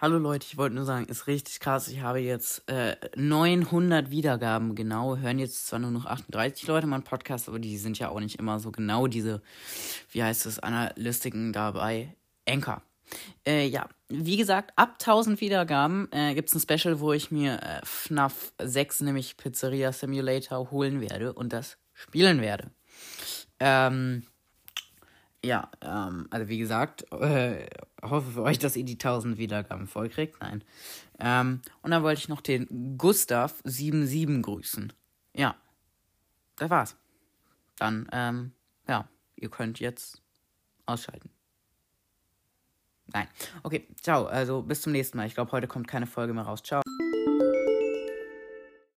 Hallo Leute, ich wollte nur sagen, ist richtig krass. Ich habe jetzt äh, 900 Wiedergaben genau. Hören jetzt zwar nur noch 38 Leute meinen Podcast, aber die sind ja auch nicht immer so genau diese, wie heißt es, Analystiken dabei. Anchor. Äh, ja, wie gesagt, ab 1000 Wiedergaben äh, gibt es ein Special, wo ich mir äh, FNAF 6, nämlich Pizzeria Simulator, holen werde und das spielen werde. Ähm, ja, ähm, also wie gesagt, äh, hoffe für euch, dass ihr die 1000 Wiedergaben vollkriegt. Nein. Ähm, und dann wollte ich noch den Gustav77 grüßen. Ja, das war's. Dann, ähm, ja, ihr könnt jetzt ausschalten. Nein. Okay, ciao. Also bis zum nächsten Mal. Ich glaube, heute kommt keine Folge mehr raus. Ciao.